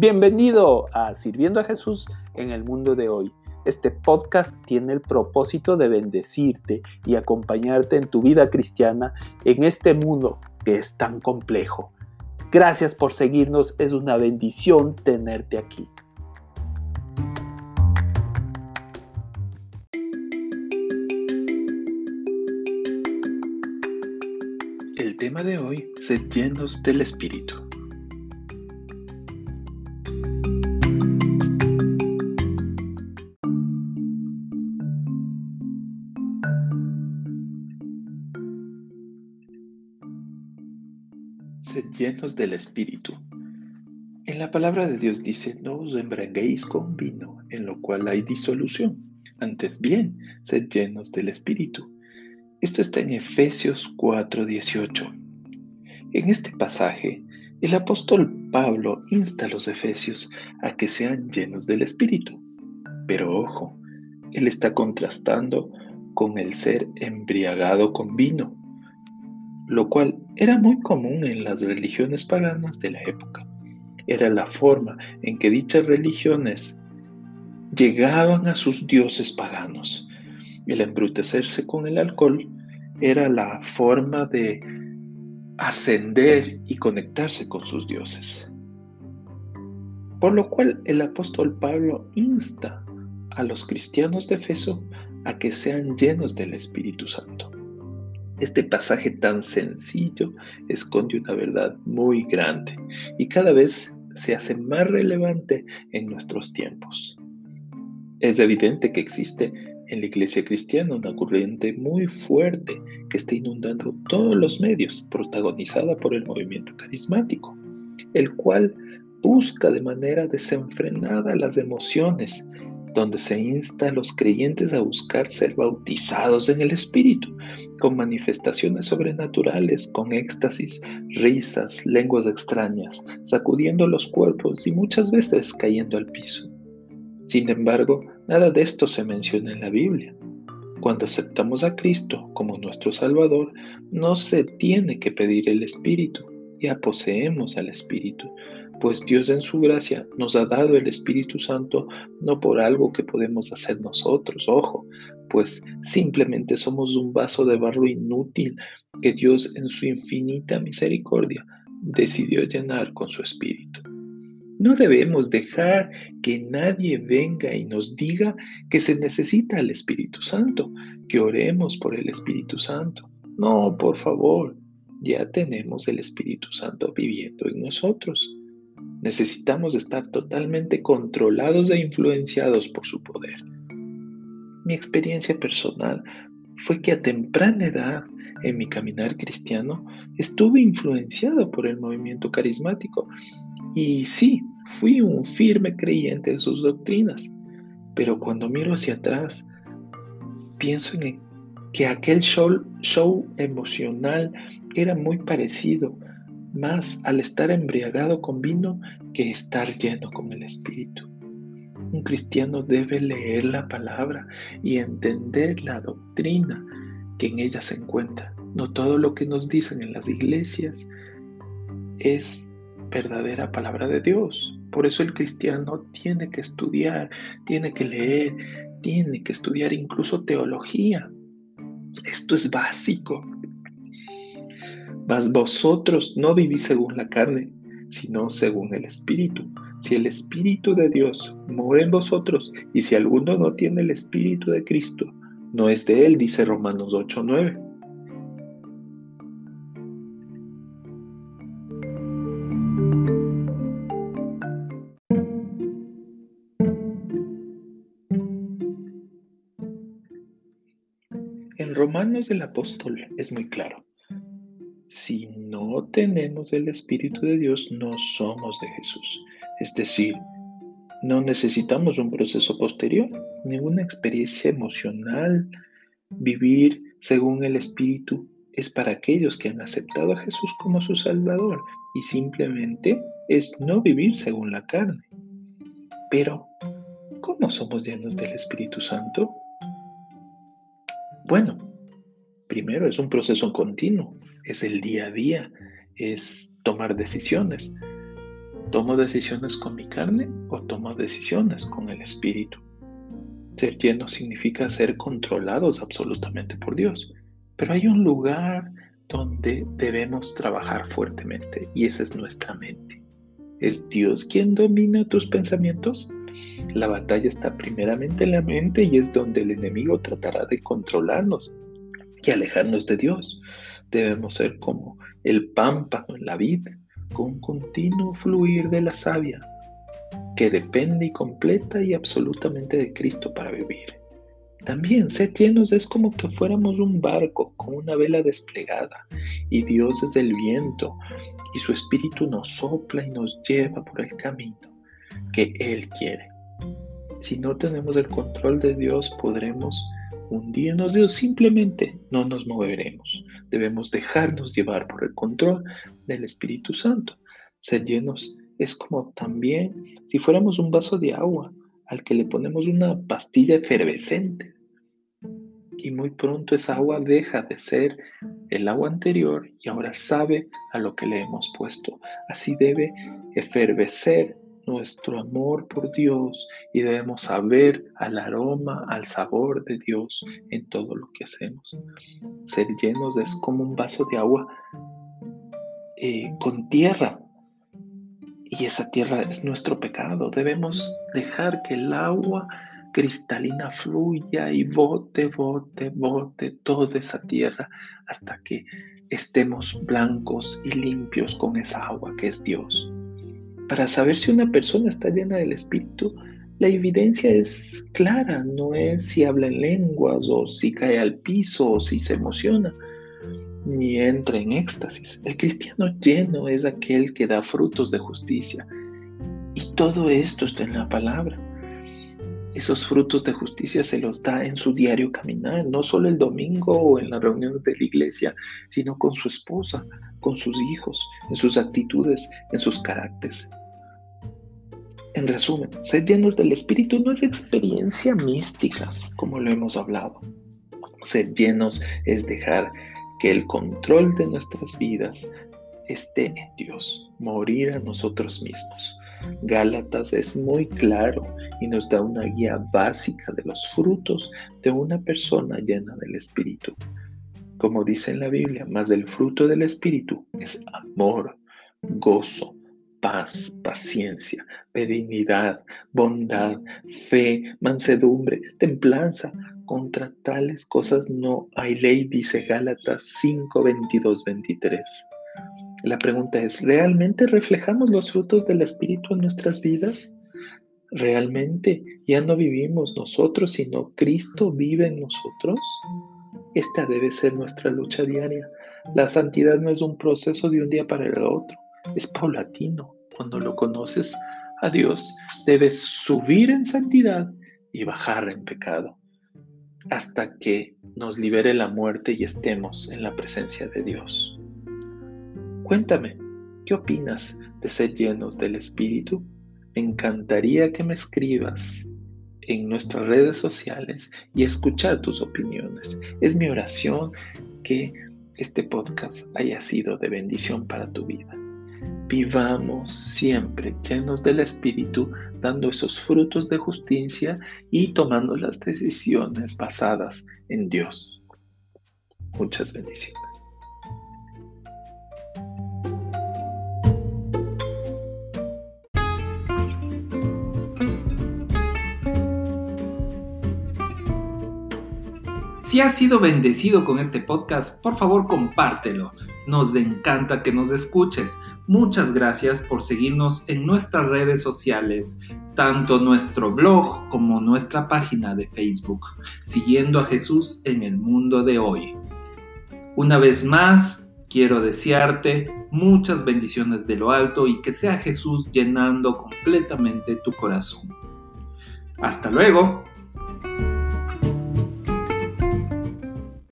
Bienvenido a Sirviendo a Jesús en el mundo de hoy. Este podcast tiene el propósito de bendecirte y acompañarte en tu vida cristiana en este mundo que es tan complejo. Gracias por seguirnos, es una bendición tenerte aquí. El tema de hoy, sed llenos del Espíritu. Llenos del Espíritu. En la palabra de Dios dice, no os embriaguéis con vino, en lo cual hay disolución. Antes bien, sed llenos del Espíritu. Esto está en Efesios 4:18. En este pasaje, el apóstol Pablo insta a los efesios a que sean llenos del Espíritu. Pero ojo, él está contrastando con el ser embriagado con vino, lo cual era muy común en las religiones paganas de la época. Era la forma en que dichas religiones llegaban a sus dioses paganos. El embrutecerse con el alcohol era la forma de ascender y conectarse con sus dioses. Por lo cual el apóstol Pablo insta a los cristianos de Efeso a que sean llenos del Espíritu Santo. Este pasaje tan sencillo esconde una verdad muy grande y cada vez se hace más relevante en nuestros tiempos. Es evidente que existe en la iglesia cristiana una corriente muy fuerte que está inundando todos los medios, protagonizada por el movimiento carismático, el cual busca de manera desenfrenada las emociones donde se insta a los creyentes a buscar ser bautizados en el Espíritu, con manifestaciones sobrenaturales, con éxtasis, risas, lenguas extrañas, sacudiendo los cuerpos y muchas veces cayendo al piso. Sin embargo, nada de esto se menciona en la Biblia. Cuando aceptamos a Cristo como nuestro Salvador, no se tiene que pedir el Espíritu, ya poseemos al Espíritu, pues Dios en su gracia nos ha dado el Espíritu Santo no por algo que podemos hacer nosotros, ojo, pues simplemente somos un vaso de barro inútil que Dios en su infinita misericordia decidió llenar con su Espíritu. No debemos dejar que nadie venga y nos diga que se necesita el Espíritu Santo, que oremos por el Espíritu Santo. No, por favor, ya tenemos el Espíritu Santo viviendo en nosotros. Necesitamos estar totalmente controlados e influenciados por su poder. Mi experiencia personal fue que a temprana edad en mi caminar cristiano estuve influenciado por el movimiento carismático y sí, fui un firme creyente de sus doctrinas, pero cuando miro hacia atrás, pienso en que aquel show, show emocional era muy parecido más al estar embriagado con vino que estar lleno con el Espíritu. Un cristiano debe leer la palabra y entender la doctrina que en ella se encuentra. No todo lo que nos dicen en las iglesias es verdadera palabra de Dios. Por eso el cristiano tiene que estudiar, tiene que leer, tiene que estudiar incluso teología. Esto es básico. Mas vosotros no vivís según la carne, sino según el Espíritu. Si el Espíritu de Dios mora en vosotros, y si alguno no tiene el Espíritu de Cristo, no es de él, dice Romanos 8:9. En Romanos el apóstol es muy claro si no tenemos el Espíritu de Dios, no somos de Jesús. Es decir, no necesitamos un proceso posterior, ninguna experiencia emocional. Vivir según el Espíritu es para aquellos que han aceptado a Jesús como su Salvador y simplemente es no vivir según la carne. Pero, ¿cómo somos llenos del Espíritu Santo? Bueno, primero es un proceso continuo, es el día a día, es tomar decisiones. ¿Tomo decisiones con mi carne o tomo decisiones con el Espíritu? Ser lleno significa ser controlados absolutamente por Dios, pero hay un lugar donde debemos trabajar fuertemente y esa es nuestra mente. ¿Es Dios quien domina tus pensamientos? La batalla está primeramente en la mente y es donde el enemigo tratará de controlarnos y alejarnos de Dios. Debemos ser como el pámpano en la vid, con continuo fluir de la savia, que depende y completa y absolutamente de Cristo para vivir. También ser llenos es como que fuéramos un barco con una vela desplegada y Dios es el viento y su espíritu nos sopla y nos lleva por el camino que Él quiere. Si no tenemos el control de Dios podremos hundirnos o simplemente no nos moveremos. Debemos dejarnos llevar por el control del Espíritu Santo. Ser llenos es como también si fuéramos un vaso de agua al que le ponemos una pastilla efervescente. Y muy pronto esa agua deja de ser el agua anterior y ahora sabe a lo que le hemos puesto. Así debe efervecer nuestro amor por Dios y debemos saber al aroma, al sabor de Dios en todo lo que hacemos. Ser llenos es como un vaso de agua eh, con tierra y esa tierra es nuestro pecado. Debemos dejar que el agua cristalina fluya y bote, bote, bote toda esa tierra hasta que estemos blancos y limpios con esa agua que es Dios. Para saber si una persona está llena del Espíritu, la evidencia es clara, no es si habla en lenguas o si cae al piso o si se emociona, ni entra en éxtasis. El cristiano lleno es aquel que da frutos de justicia. Y todo esto está en la palabra. Esos frutos de justicia se los da en su diario caminar, no solo el domingo o en las reuniones de la iglesia, sino con su esposa, con sus hijos, en sus actitudes, en sus caracteres. En resumen, ser llenos del Espíritu no es experiencia mística, como lo hemos hablado. Ser llenos es dejar que el control de nuestras vidas esté en Dios, morir a nosotros mismos. Gálatas es muy claro y nos da una guía básica de los frutos de una persona llena del Espíritu. Como dice en la Biblia, más del fruto del Espíritu es amor, gozo, paz, paciencia, benignidad, bondad, fe, mansedumbre, templanza. Contra tales cosas no hay ley, dice Gálatas 5, 22, 23. La pregunta es, ¿realmente reflejamos los frutos del Espíritu en nuestras vidas? ¿Realmente ya no vivimos nosotros, sino Cristo vive en nosotros? Esta debe ser nuestra lucha diaria. La santidad no es un proceso de un día para el otro es paulatino. Cuando lo conoces a Dios, debes subir en santidad y bajar en pecado hasta que nos libere la muerte y estemos en la presencia de Dios. Cuéntame, ¿qué opinas de ser llenos del Espíritu? Me encantaría que me escribas en nuestras redes sociales y escuchar tus opiniones. Es mi oración que este podcast haya sido de bendición para tu vida vivamos siempre llenos del Espíritu, dando esos frutos de justicia y tomando las decisiones basadas en Dios. Muchas bendiciones. Si has sido bendecido con este podcast, por favor compártelo. Nos encanta que nos escuches. Muchas gracias por seguirnos en nuestras redes sociales, tanto nuestro blog como nuestra página de Facebook, siguiendo a Jesús en el mundo de hoy. Una vez más, quiero desearte muchas bendiciones de lo alto y que sea Jesús llenando completamente tu corazón. Hasta luego.